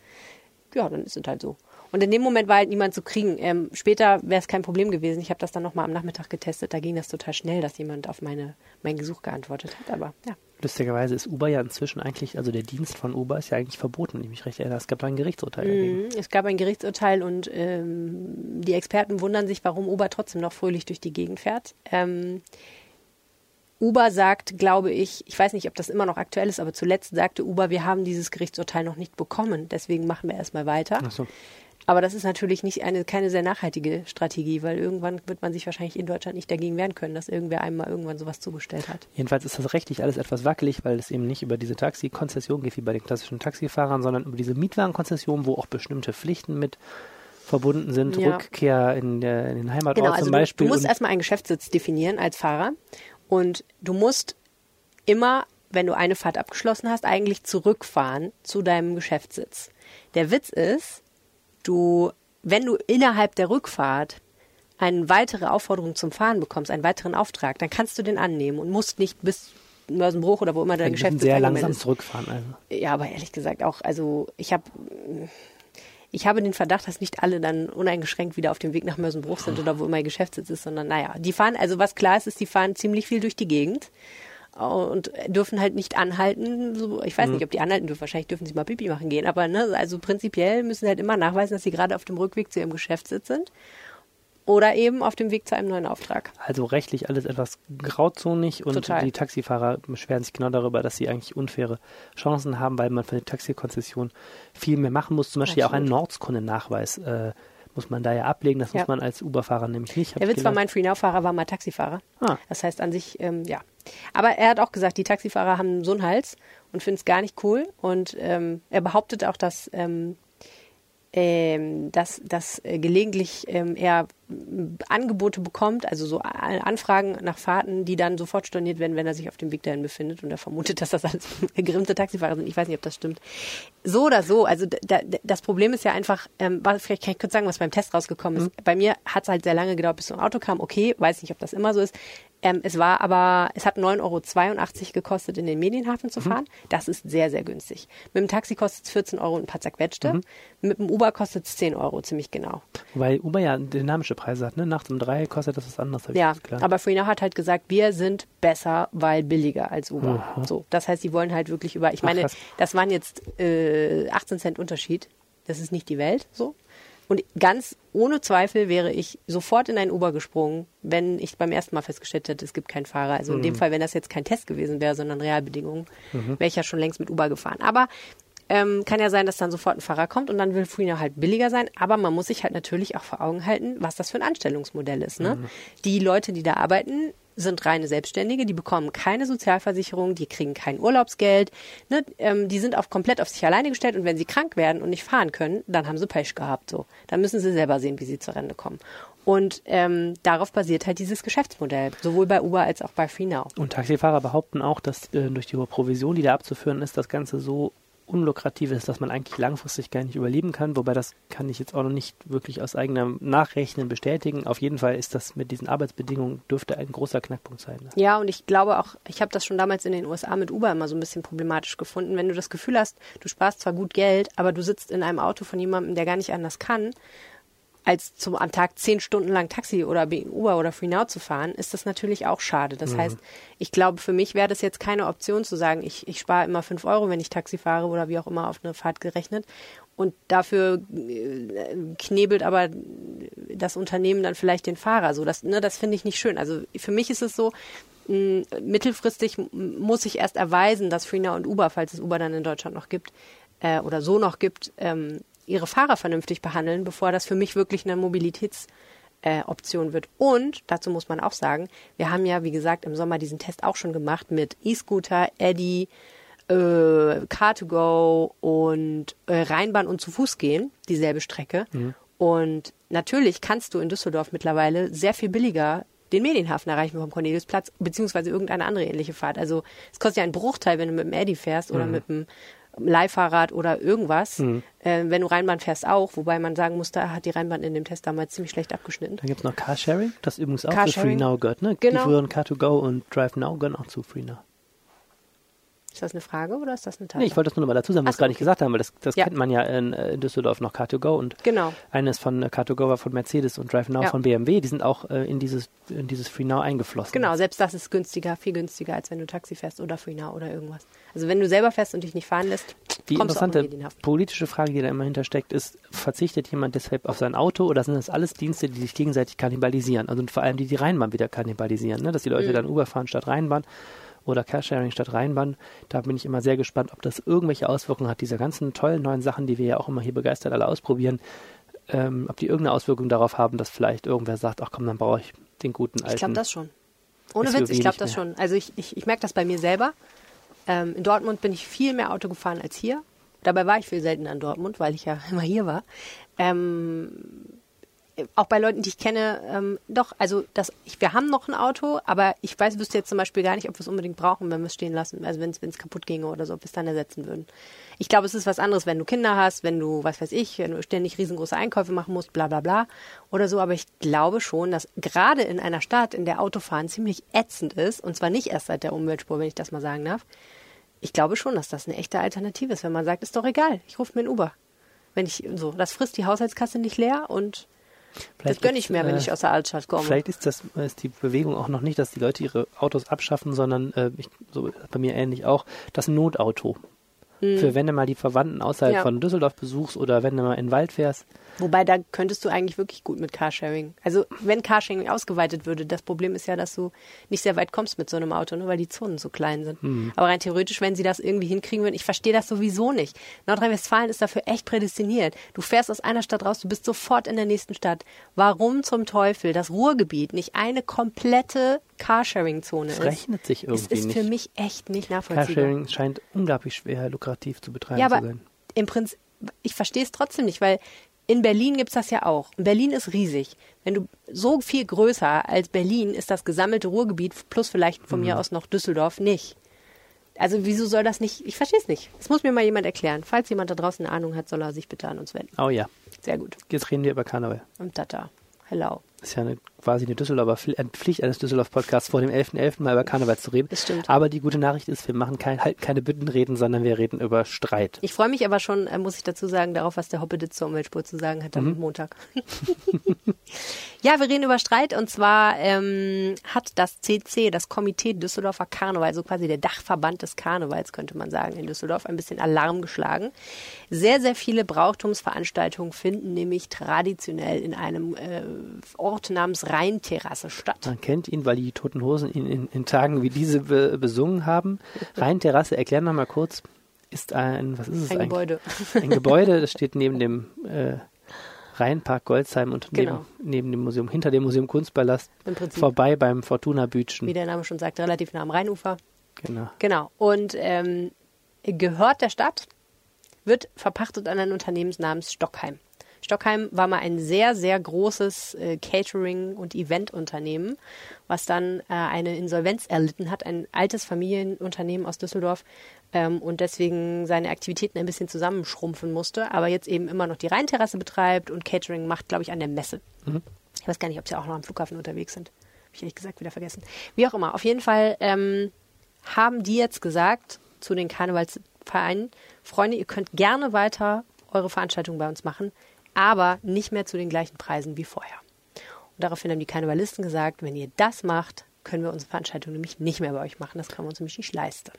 ja, dann ist es halt so. Und in dem Moment war halt niemand zu kriegen. Ähm, später wäre es kein Problem gewesen. Ich habe das dann nochmal am Nachmittag getestet. Da ging das total schnell, dass jemand auf meine, mein Gesuch geantwortet hat. Aber ja. Lustigerweise ist Uber ja inzwischen eigentlich, also der Dienst von Uber ist ja eigentlich verboten, wenn ich mich recht erinnere. Es gab da ein Gerichtsurteil dagegen. Mhm. Es gab ein Gerichtsurteil und ähm, die Experten wundern sich, warum Uber trotzdem noch fröhlich durch die Gegend fährt. Ähm, Uber sagt, glaube ich, ich weiß nicht, ob das immer noch aktuell ist, aber zuletzt sagte Uber, wir haben dieses Gerichtsurteil noch nicht bekommen, deswegen machen wir erstmal weiter. Ach so. Aber das ist natürlich nicht eine, keine sehr nachhaltige Strategie, weil irgendwann wird man sich wahrscheinlich in Deutschland nicht dagegen wehren können, dass irgendwer einem mal irgendwann sowas zugestellt hat. Jedenfalls ist das rechtlich alles etwas wackelig, weil es eben nicht über diese Taxikonzession geht wie bei den klassischen Taxifahrern, sondern über diese Mietwagenkonzession, wo auch bestimmte Pflichten mit verbunden sind, Ja. Rückkehr in, der, in den Heimatort Genau, also zum Beispiel. du musst erstmal einen Geschäftssitz definieren als Fahrer und du musst immer, wenn du eine Fahrt abgeschlossen hast, eigentlich zurückfahren zu deinem Geschäftssitz. Der Witz ist, du, wenn du innerhalb der Rückfahrt eine weitere Aufforderung zum Fahren bekommst, einen weiteren Auftrag, dann kannst du den annehmen und musst nicht bis Mörsenbruch oder wo immer dein müssen Geschäftssitz sehr langsam ist. zurückfahren. Also. Ja, aber ehrlich gesagt auch, also ich habe ich habe den Verdacht, dass nicht alle dann uneingeschränkt wieder auf dem Weg nach Mörsenbruch sind oder wo immer ihr Geschäftssitz ist, sondern naja, die fahren, also was klar ist, ist, die fahren ziemlich viel durch die Gegend und dürfen halt nicht anhalten. So, ich weiß nicht, ob die anhalten dürfen, wahrscheinlich dürfen sie mal Pipi machen gehen, aber ne, also prinzipiell müssen sie halt immer nachweisen, dass sie gerade auf dem Rückweg zu ihrem Geschäftssitz sind oder eben auf dem Weg zu einem neuen Auftrag. Also rechtlich alles etwas grauzonig und Total. die Taxifahrer beschweren sich genau darüber, dass sie eigentlich unfaire Chancen haben, weil man für die Taxikonzession viel mehr machen muss. Zum Beispiel auch einen Absolut. Ortskundennachweis äh, muss man da ja ablegen. Das Ja. muss man als Uber-Fahrer nämlich nicht. Der Witz war, mein Free-Now-Fahrer war mal Taxifahrer. Ah. Das heißt an sich, ähm, ja. Aber er hat auch gesagt, die Taxifahrer haben so einen Hals und finden es gar nicht cool. Und ähm, er behauptet auch, dass, ähm, ähm, dass, dass äh, gelegentlich ähm, er Angebote bekommt, also so Anfragen nach Fahrten, die dann sofort storniert werden, wenn er sich auf dem Weg dahin befindet. Und er vermutet, dass das alles gerimmte Taxifahrer sind. Ich weiß nicht, ob das stimmt. So oder so. Also da, da, das Problem ist ja einfach, ähm, was- vielleicht kann ich kurz sagen, was beim Test rausgekommen ist. Bei mir hat es halt sehr lange gedauert, bis so ein Auto kam. Okay, weiß nicht, ob das immer so ist. Ähm, es war aber, es hat 9,82 Euro gekostet, in den Medienhafen zu fahren. Das ist sehr, sehr günstig. Mit dem Taxi kostet es 14 Euro und ein paar zerquetschte. Mit dem Uber kostet es 10 Euro, ziemlich genau. Weil Uber ja dynamische Preise hat, ne? Nachts um drei kostet das was anderes. Ja, aber FreeNow hat halt gesagt, wir sind besser, weil billiger als Uber. So, das heißt, sie wollen halt wirklich über, ich Ach, meine, krass. das waren jetzt äh, 18 Cent Unterschied. Das ist nicht die Welt, so. Und ganz ohne Zweifel wäre ich sofort in ein Uber gesprungen, wenn ich beim ersten Mal festgestellt hätte, es gibt keinen Fahrer. Also in dem Fall, wenn das jetzt kein Test gewesen wäre, sondern Realbedingungen, wäre ich ja schon längst mit Uber gefahren. Aber ähm, kann ja sein, dass dann sofort ein Fahrer kommt und dann will Freener halt billiger sein. Aber man muss sich halt natürlich auch vor Augen halten, was das für ein Anstellungsmodell ist. Ne? Die Leute, die da arbeiten, sind reine Selbstständige, die bekommen keine Sozialversicherung, die kriegen kein Urlaubsgeld, ne? ähm, die sind auf komplett auf sich alleine gestellt und wenn sie krank werden und nicht fahren können, dann haben sie Pech gehabt. So, dann müssen sie selber sehen, wie sie zur Rente kommen. Und ähm, darauf basiert halt dieses Geschäftsmodell, sowohl bei Uber als auch bei FreeNow. Und Taxifahrer behaupten auch, dass äh, durch die hohe Provision, die da abzuführen ist, das Ganze so unlukrativ ist, dass man eigentlich langfristig gar nicht überleben kann. Wobei das kann ich jetzt auch noch nicht wirklich aus eigenem Nachrechnen bestätigen. Auf jeden Fall ist das mit diesen Arbeitsbedingungen dürfte ein großer Knackpunkt sein. Ne? Ja, und ich glaube auch, ich habe das schon damals in den USA mit Uber immer so ein bisschen problematisch gefunden. Wenn du das Gefühl hast, du sparst zwar gut Geld, aber du sitzt in einem Auto von jemandem, der gar nicht anders kann, als zum am Tag zehn Stunden lang Taxi oder Uber oder FreeNow zu fahren, ist das natürlich auch schade. Das heißt, ich glaube, für mich wäre das jetzt keine Option zu sagen, ich, ich spare immer fünf Euro, wenn ich Taxi fahre oder wie auch immer auf eine Fahrt gerechnet. Und dafür äh, knebelt aber das Unternehmen dann vielleicht den Fahrer. So, das, ne, das finde ich nicht schön. Also für mich ist es so, mittelfristig muss ich erst erweisen, dass FreeNow und Uber, falls es Uber dann in Deutschland noch gibt, äh, oder so noch gibt, ähm, ihre Fahrer vernünftig behandeln, bevor das für mich wirklich eine Mobilitäts- äh, wird. Und dazu muss man auch sagen, wir haben ja, wie gesagt, im Sommer diesen Test auch schon gemacht mit E-Scooter, Eddy, äh, Car2Go und äh, Rheinbahn und zu Fuß gehen, dieselbe Strecke. Und natürlich kannst du in Düsseldorf mittlerweile sehr viel billiger den Medienhafen erreichen vom Corneliusplatz, beziehungsweise irgendeine andere ähnliche Fahrt. Also es kostet ja einen Bruchteil, wenn du mit dem Eddy fährst oder mit dem Leihfahrrad oder irgendwas. Äh, wenn du Rheinbahn fährst auch, wobei man sagen muss, da hat die Rheinbahn in dem Test damals ziemlich schlecht abgeschnitten. Dann gibt es noch Carsharing, das übrigens auch zu Carsharing. FreeNow gehört. Ne? Genau. Die früheren Car2Go und DriveNow gehören auch zu FreeNow. Ist das eine Frage oder ist das eine Nee, Tatsache? ich wollte das nur noch mal dazu sagen, was wir gar nicht okay. gesagt haben, weil das, das Ja. kennt man ja in, äh, in Düsseldorf noch Car2Go und Genau. eines von äh, Car2Go war von Mercedes und DriveNow Ja. von BMW. Die sind auch äh, in dieses, in dieses FreeNow eingeflossen. Genau, selbst das ist günstiger, viel günstiger, als wenn du Taxi fährst oder FreeNow oder irgendwas. Also wenn du selber fährst und dich nicht fahren lässt, Die interessante politische Frage, die da immer hintersteckt, ist, verzichtet jemand deshalb auf sein Auto oder sind das alles Dienste, die sich gegenseitig kannibalisieren? Also vor allem die die Rheinbahn wieder kannibalisieren, ne? dass die Mhm. Leute dann Uber fahren statt Rheinbahn oder Carsharing statt Rheinbahn. Da bin ich immer sehr gespannt, ob das irgendwelche Auswirkungen hat, diese ganzen tollen neuen Sachen, die wir ja auch immer hier begeistert alle ausprobieren, ähm, ob die irgendeine Auswirkung darauf haben, dass vielleicht irgendwer sagt, ach komm, dann brauche ich den guten alten. Ich glaube das schon. Ohne SUV Witz, ich glaube das schon. Also ich, ich, ich merke das bei mir selber. Ähm, in Dortmund bin ich viel mehr Auto gefahren als hier. Dabei war ich viel seltener in Dortmund, weil ich ja immer hier war. Ähm, auch bei Leuten, die ich kenne, ähm, doch, also das, ich, wir haben noch ein Auto, aber ich weiß, wüsste jetzt zum Beispiel gar nicht, ob wir es unbedingt brauchen, wenn wir es stehen lassen, also wenn es kaputt ginge oder so, ob wir es dann ersetzen würden. Ich glaube, es ist was anderes, wenn du Kinder hast, wenn du, was weiß ich, wenn du ständig riesengroße Einkäufe machen musst, bla bla bla oder so, aber ich glaube schon, dass gerade in einer Stadt, in der Autofahren ziemlich ätzend ist, und zwar nicht erst seit der Umweltspur, wenn ich das mal sagen darf, ich glaube schon, dass das eine echte Alternative ist, wenn man sagt, ist doch egal, ich rufe mir ein Uber. Wenn ich so, das frisst die Haushaltskasse nicht leer und das Vielleicht gönne gibt's, ich mir, wenn äh, ich aus der Altstadt komme. Vielleicht ist das ist die Bewegung auch noch nicht, dass die Leute ihre Autos abschaffen, sondern äh, ich, so bei mir ähnlich auch das Notauto. Für wenn du mal die Verwandten außerhalb Hm. Ja. von Düsseldorf besuchst oder wenn du mal in den Wald fährst. Wobei, da könntest du eigentlich wirklich gut mit Carsharing. Also, wenn Carsharing ausgeweitet würde, das Problem ist ja, dass du nicht sehr weit kommst mit so einem Auto, ne, weil die Zonen so klein sind. Aber rein theoretisch, wenn sie das irgendwie hinkriegen würden, ich verstehe das sowieso nicht. Nordrhein-Westfalen ist dafür echt prädestiniert. Du fährst aus einer Stadt raus, du bist sofort in der nächsten Stadt. Warum zum Teufel das Ruhrgebiet nicht eine komplette Carsharing-Zone ist? rechnet sich irgendwie ist nicht. für mich echt nicht nachvollziehbar. Carsharing scheint unglaublich schwer lukrativ zu betreiben Ja, zu sein. im Prinzip, ich verstehe es trotzdem nicht, weil in Berlin gibt's das ja auch. Berlin ist riesig. Wenn du so viel größer als Berlin ist das gesammelte Ruhrgebiet plus vielleicht von Mhm. mir aus noch Düsseldorf nicht. Also wieso soll das nicht? Ich verstehe es nicht. Das muss mir mal jemand erklären. Falls jemand da draußen eine Ahnung hat, soll er sich bitte an uns wenden. Oh ja, Sehr gut. jetzt reden wir über Karneval. Und tata. Hello. Ist ja eine, quasi eine Düsseldorfer Pfli- Pflicht eines Düsseldorf-Podcasts vor dem 11.11. mal über Karneval zu reden. Das stimmt. Aber die gute Nachricht ist, wir machen kein, halt keine Büttenreden, sondern wir reden über Streit. Ich freue mich aber schon, äh, muss ich dazu sagen, darauf, was der Hoppeditz zur Umweltspur zu sagen hat am Mhm. Montag. ja, wir reden über Streit und zwar ähm, hat das CC, das Komitee Düsseldorfer Karneval, so quasi der Dachverband des Karnevals, könnte man sagen, in Düsseldorf, ein bisschen Alarm geschlagen. Sehr, sehr viele Brauchtumsveranstaltungen finden nämlich traditionell in einem äh, Ort namens Rheinterrasse statt. Man kennt ihn, weil die Toten Hosen ihn in, in Tagen wie diese be, besungen haben. Rheinterrasse, erklär noch mal kurz, ist ein, was ist es Ein eigentlich? Gebäude. Ein Gebäude, das steht neben dem äh, Rheinpark Goldsheim und neben, Genau. neben dem Museum, hinter dem Museum Kunstpalast, vorbei beim Fortuna Bütchen. wie der Name schon sagt, relativ nah am Rheinufer. Genau. Genau. Und ähm, gehört der Stadt, wird verpachtet an ein Unternehmen namens Stockheim. Stockheim war mal ein sehr, sehr großes äh, Catering- und Eventunternehmen, was dann äh, eine Insolvenz erlitten hat, ein altes Familienunternehmen aus Düsseldorf ähm, und deswegen seine Aktivitäten ein bisschen zusammenschrumpfen musste, aber jetzt eben immer noch die Rheinterrasse betreibt und Catering macht, glaube ich, an der Messe. Ich weiß gar nicht, ob sie auch noch am Flughafen unterwegs sind. Habe ich ehrlich gesagt wieder vergessen. Wie auch immer, auf jeden Fall ähm, haben die jetzt gesagt zu den Karnevalsvereinen, Freunde, ihr könnt gerne weiter eure Veranstaltungen bei uns machen, aber nicht mehr zu den gleichen Preisen wie vorher. Und daraufhin haben die Karnevalisten gesagt, wenn ihr das macht, können wir unsere Veranstaltung nämlich nicht mehr bei euch machen. Das können wir uns nämlich nicht leisten.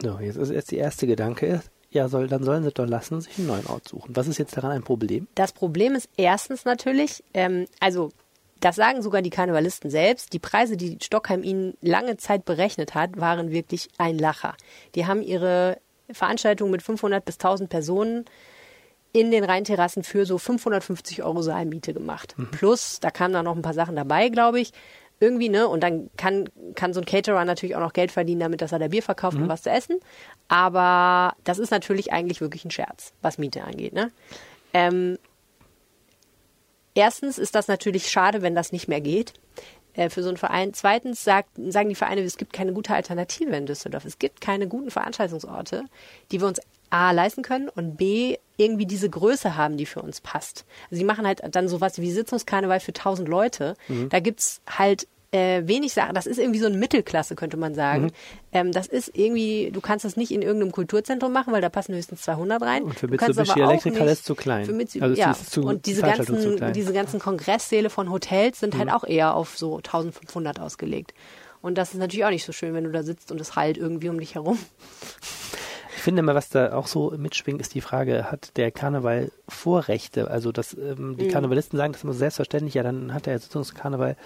So, jetzt ist jetzt die erste Gedanke ist, ja, soll, dann sollen sie doch lassen und sich einen neuen Ort suchen. Was ist jetzt daran ein Problem? Das Problem ist erstens natürlich, ähm, also das sagen sogar die Karnevalisten selbst, die Preise, die Stockheim ihnen lange Zeit berechnet hat, waren wirklich ein Lacher. Die haben ihre Veranstaltung mit 500 bis 1000 Personen in den Rheinterrassen für so 550 Euro Saalmiete gemacht. Plus, da kamen dann noch ein paar Sachen dabei, glaube ich. Irgendwie, ne? Und dann kann, kann so ein Caterer natürlich auch noch Geld verdienen, damit dass er da Bier verkauft und was zu essen. Aber das ist natürlich eigentlich wirklich ein Scherz, was Miete angeht, ne? Ähm, erstens ist das natürlich schade, wenn das nicht mehr geht äh, für so einen Verein. Zweitens sagt, sagen die Vereine, es gibt keine gute Alternative in Düsseldorf. Es gibt keine guten Veranstaltungsorte, die wir uns A leisten können und B irgendwie diese Größe haben, die für uns passt. Also die machen halt dann sowas wie Sitzungskarneval für 1000 Leute. Da gibt's halt äh, wenig Sachen. Das ist irgendwie so eine Mittelklasse, könnte man sagen. Ähm, das ist irgendwie, du kannst das nicht in irgendeinem Kulturzentrum machen, weil da passen höchstens 200 rein. Und für Mitsubishi nicht- ist zu klein. Für Mitsubishi, Also ja. zu- und die diese ganzen. Mhm. diese ganzen Kongresssäle von Hotels sind halt auch eher auf so 1500 ausgelegt. Und das ist natürlich auch nicht so schön, wenn du da sitzt und es halt irgendwie um dich herum. Ich finde immer, was da auch so mitschwingt, ist die Frage, hat der Karneval Vorrechte? Also dass ähm, Mhm. die Karnevalisten sagen, das ist selbstverständlich, ja, dann hat der Sitzungskarneval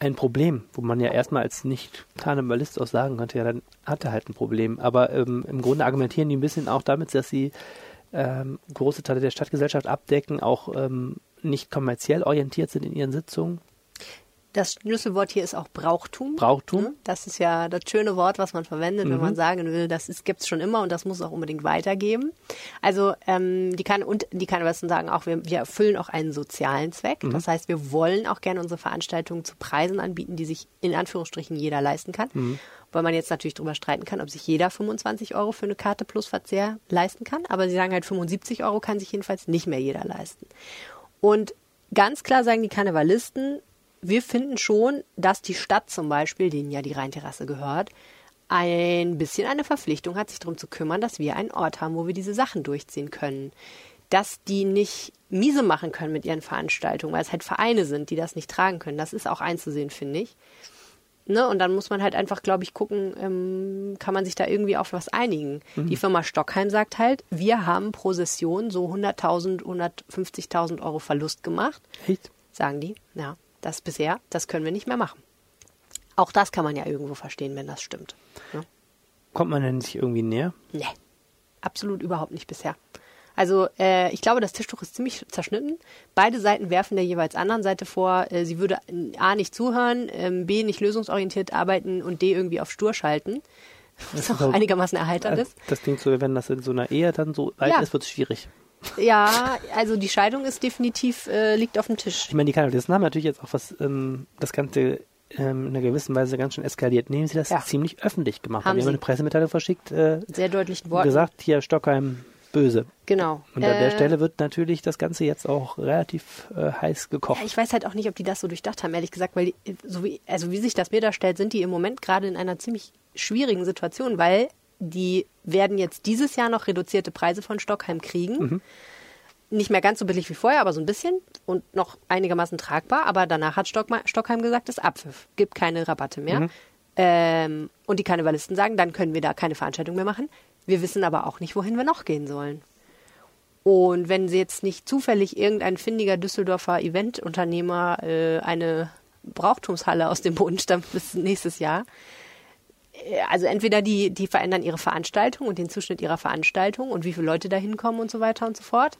ein Problem, wo man ja erstmal als Nicht-Karnevalist auch sagen könnte, ja, dann hat er halt ein Problem. Aber ähm, im Grunde argumentieren die ein bisschen auch damit, dass sie ähm, große Teile der Stadtgesellschaft abdecken, auch ähm, nicht kommerziell orientiert sind in ihren Sitzungen. Das Schlüsselwort hier ist auch Brauchtum. Brauchtum. Ne? Das ist ja das schöne Wort, was man verwendet, wenn man sagen will, das gibt es schon immer und das muss es auch unbedingt weitergeben. Also ähm, die kann und die Karnevalisten sagen auch, wir, wir erfüllen auch einen sozialen Zweck. Das heißt, wir wollen auch gerne unsere Veranstaltungen zu Preisen anbieten, die sich in Anführungsstrichen jeder leisten kann. Weil man jetzt natürlich darüber streiten kann, ob sich jeder 25 Euro für eine Karte plus Verzehr leisten kann. Aber sie sagen halt, 75 Euro kann sich jedenfalls nicht mehr jeder leisten. Und ganz klar sagen die Karnevalisten, wir finden schon, dass die Stadt zum Beispiel, denen ja die Rheinterrasse gehört, ein bisschen eine Verpflichtung hat, sich darum zu kümmern, dass wir einen Ort haben, wo wir diese Sachen durchziehen können. Dass die nicht miese machen können mit ihren Veranstaltungen, weil es halt Vereine sind, die das nicht tragen können. Das ist auch einzusehen, finde ich. Ne? Und dann muss man halt einfach, glaube ich, gucken, ähm, kann man sich da irgendwie auf was einigen. Die Firma Stockheim sagt halt, wir haben pro Session so 100.000, 150.000 Euro Verlust gemacht Echt? sagen die. Ja, das bisher, das können wir nicht mehr machen. Auch das kann man ja irgendwo verstehen, wenn das stimmt. Ne? Kommt man denn nicht irgendwie näher? Nee, absolut überhaupt nicht bisher. Also äh, ich glaube, das Tischtuch ist ziemlich zerschnitten. Beide Seiten werfen der jeweils anderen Seite vor, äh, sie würde A nicht zuhören, ähm, B nicht lösungsorientiert arbeiten und D irgendwie auf Stur schalten. Was auch auch- einigermaßen erheiternd ist. Das klingt so, wenn das in so einer Ehe dann so alt Ja. ist, wird es schwierig. Ja, also die Scheidung ist definitiv, äh, liegt auf dem Tisch. Ich meine, die Karnevalisten haben natürlich jetzt auch was, ähm, das Ganze ähm, in einer gewissen Weise ganz schön eskaliert. Nehmen Sie das Ja. ziemlich öffentlich gemacht. Haben haben sie. eine Pressemitteilung verschickt, äh, Sehr deutlichen Worten. gesagt, hier Stockheim böse. Genau. Und an der Äh, Stelle wird natürlich das Ganze jetzt auch relativ äh, heiß gekocht. Ja, ich weiß halt auch nicht, ob die das so durchdacht haben, ehrlich gesagt, weil die, so wie, also wie sich das mir darstellt, sind die im Moment gerade in einer ziemlich schwierigen Situation, weil die werden jetzt dieses Jahr noch reduzierte Preise von Stockheim kriegen. Nicht mehr ganz so billig wie vorher, aber so ein bisschen und noch einigermaßen tragbar. Aber danach hat Stockma Stockheim gesagt, das Abpfiff. Gibt keine Rabatte mehr. Ähm, und die Karnevalisten sagen, dann können wir da keine Veranstaltung mehr machen. Wir wissen aber auch nicht, wohin wir noch gehen sollen. Und wenn sie jetzt nicht zufällig irgendein findiger Düsseldorfer Eventunternehmer äh, eine Brauchtumshalle aus dem Boden stampft bis nächstes Jahr, also entweder die, die verändern ihre Veranstaltung und den Zuschnitt ihrer Veranstaltung und wie viele Leute da hinkommen und so weiter und so fort.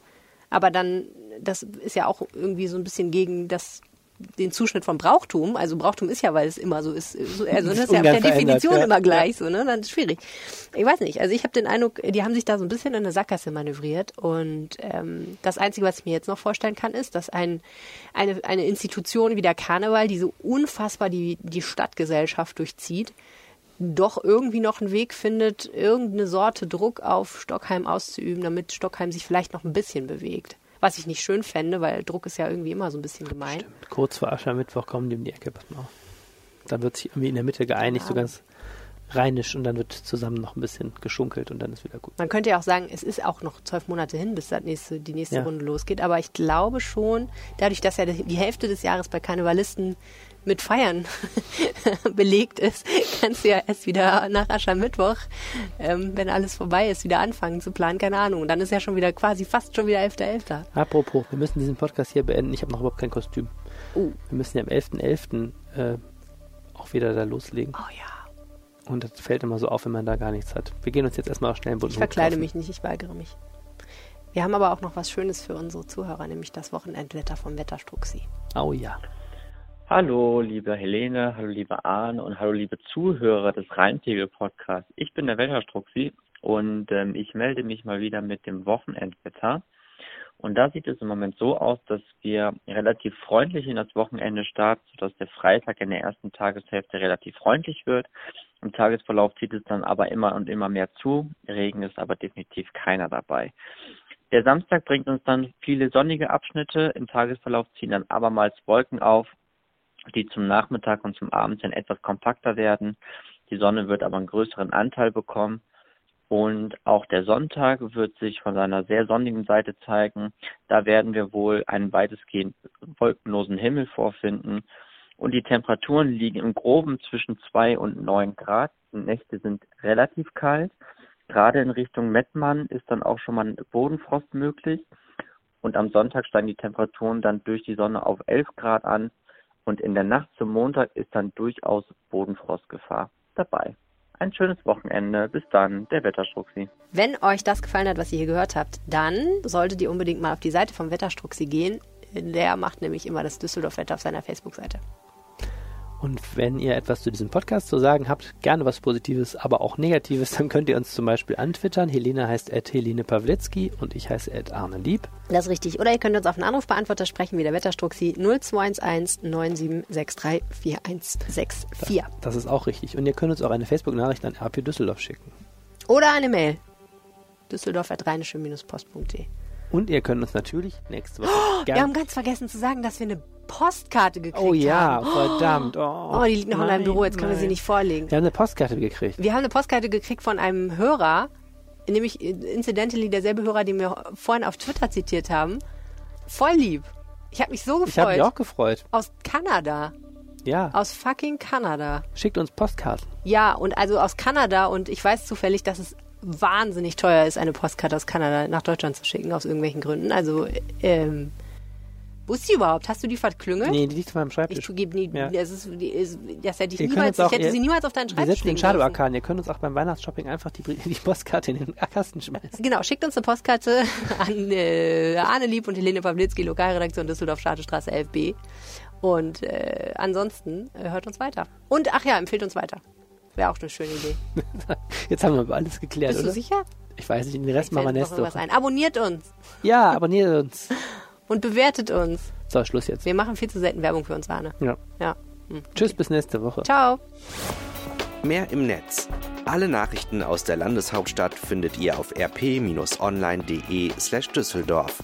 Aber dann, das ist ja auch irgendwie so ein bisschen gegen das, den Zuschnitt von Brauchtum. Also Brauchtum ist ja, weil es immer so ist, so, also das ist ja per Definition ja. immer gleich, so, ne? Dann ist es schwierig. Ich weiß nicht. Also ich habe den Eindruck, die haben sich da so ein bisschen in eine Sackgasse manövriert. Und ähm, das Einzige, was ich mir jetzt noch vorstellen kann, ist, dass ein, eine, eine Institution wie der Karneval, die so unfassbar die, die Stadtgesellschaft durchzieht, doch irgendwie noch einen Weg findet, irgendeine Sorte Druck auf Stockheim auszuüben, damit Stockheim sich vielleicht noch ein bisschen bewegt. Was ich nicht schön fände, weil Druck ist ja irgendwie immer so ein bisschen gemein. Kurz vor Aschermittwoch kommen die um die Ecke. Dann wird sich irgendwie in der Mitte geeinigt, so Genau. ganz rheinisch und dann wird zusammen noch ein bisschen geschunkelt und dann ist wieder gut. Man könnte ja auch sagen, es ist auch noch zwölf Monate hin, bis das nächste, die nächste Ja. Runde losgeht. Aber ich glaube schon, dadurch, dass ja die Hälfte des Jahres bei Karnevalisten mit Feiern belegt ist, kannst du ja erst wieder nach Aschermittwoch, ähm, wenn alles vorbei ist, wieder anfangen zu planen. Keine Ahnung. Und dann ist ja schon wieder quasi fast schon wieder 11.11. Apropos, wir müssen diesen Podcast hier beenden. Ich habe noch überhaupt kein Kostüm. Oh. Wir müssen ja am 11.11. Äh, auch wieder da loslegen. Oh ja. Und das fällt immer so auf, wenn man da gar nichts hat. Wir gehen uns jetzt erstmal schnell bunten Ich verkleide mich nicht, ich weigere mich. Wir haben aber auch noch was Schönes für unsere Zuhörer, nämlich das Wochenendwetter vom Wetterstruxi. Oh ja. Hallo, liebe Helene, hallo, liebe Arne und hallo, liebe Zuhörer des Rheinpegel-Podcasts. Ich bin der Wetterstruxi und ähm, ich melde mich mal wieder mit dem Wochenendwetter. Und da sieht es im Moment so aus, dass wir relativ freundlich in das Wochenende starten, sodass der Freitag in der ersten Tageshälfte relativ freundlich wird. Im Tagesverlauf zieht es dann aber immer und immer mehr zu. Regen ist aber definitiv keiner dabei. Der Samstag bringt uns dann viele sonnige Abschnitte. Im Tagesverlauf ziehen dann abermals Wolken auf die zum Nachmittag und zum Abend dann etwas kompakter werden. Die Sonne wird aber einen größeren Anteil bekommen. Und auch der Sonntag wird sich von seiner sehr sonnigen Seite zeigen. Da werden wir wohl einen weitestgehend wolkenlosen Himmel vorfinden. Und die Temperaturen liegen im Groben zwischen zwei und neun Grad. Die Nächte sind relativ kalt. Gerade in Richtung Mettmann ist dann auch schon mal Bodenfrost möglich. Und am Sonntag steigen die Temperaturen dann durch die Sonne auf 11 Grad an. Und in der Nacht zum Montag ist dann durchaus Bodenfrostgefahr dabei. Ein schönes Wochenende. Bis dann, der Wetterstruxi. Wenn euch das gefallen hat, was ihr hier gehört habt, dann solltet ihr unbedingt mal auf die Seite vom Wetterstruxi gehen. Der macht nämlich immer das Düsseldorf-Wetter auf seiner Facebook-Seite. Und wenn ihr etwas zu diesem Podcast zu sagen habt, gerne was Positives, aber auch Negatives, dann könnt ihr uns zum Beispiel antwittern. Helene heißt at Helene Pawlitzki und ich heiße at Arne Lieb. Das ist richtig. Oder ihr könnt uns auf einen Anrufbeantworter sprechen, wie der Wetterstruxi 0211 9763 4164. Das ist auch richtig. Und ihr könnt uns auch eine Facebook-Nachricht an RP Düsseldorf schicken. Oder eine Mail. düsseldorf.rheinische-post.de Und ihr könnt uns natürlich nächste Woche Wir haben ganz vergessen zu sagen, dass wir eine Postkarte gekriegt Oh ja, haben. verdammt. Oh, Oh, die liegt noch in deinem nein, Büro, jetzt können wir sie nein. nicht vorlegen. Wir haben eine Postkarte gekriegt. Wir haben eine Postkarte gekriegt von einem Hörer, nämlich incidentally derselbe Hörer, den wir vorhin auf Twitter zitiert haben. Voll lieb. Ich habe mich so Ich habe gefreut. mich auch gefreut. Aus Kanada. Ja, Aus fucking Kanada. schickt uns Postkarten. Ja, und also aus Kanada und ich weiß zufällig, dass es wahnsinnig teuer ist, eine Postkarte aus Kanada nach Deutschland zu schicken, aus irgendwelchen Gründen. Also, ähm, wo ist die überhaupt? Hast du die verklüngelt? Nee, die liegt auf meinem Ich Schreibtisch. gebe nie, Ja. das, ist, die ist, das hätte ich niemals, auch- ich hätte ihr- sie niemals auf deinen Schreibtisch legen dürfen. Shadow-Arkan. Ihr könnt uns auch beim Weihnachtsshopping einfach die, die Postkarte in den Kasten schmeißen. Genau, schickt uns eine Postkarte an äh, Arne Lieb und Helene Pawlitzki, Lokalredaktion Düsseldorf, Straße 11b. Und äh, ansonsten äh, hört uns weiter. Und ach ja, empfiehlt uns weiter. Wäre auch eine schöne Idee. Jetzt haben wir aber alles geklärt, Bist du oder? sicher? Ich weiß nicht, den Rest machen wir nächste Woche. ein. Abonniert uns Ja, abonniert uns. und bewertet uns. So, Schluss jetzt. Wir machen viel zu selten Werbung für uns, Arne. Ja. Ja. Tschüss, bis nächste Woche. Ciao. Mehr im Netz Alle Nachrichten aus der Landeshauptstadt findet ihr auf rp-online.de/düsseldorf.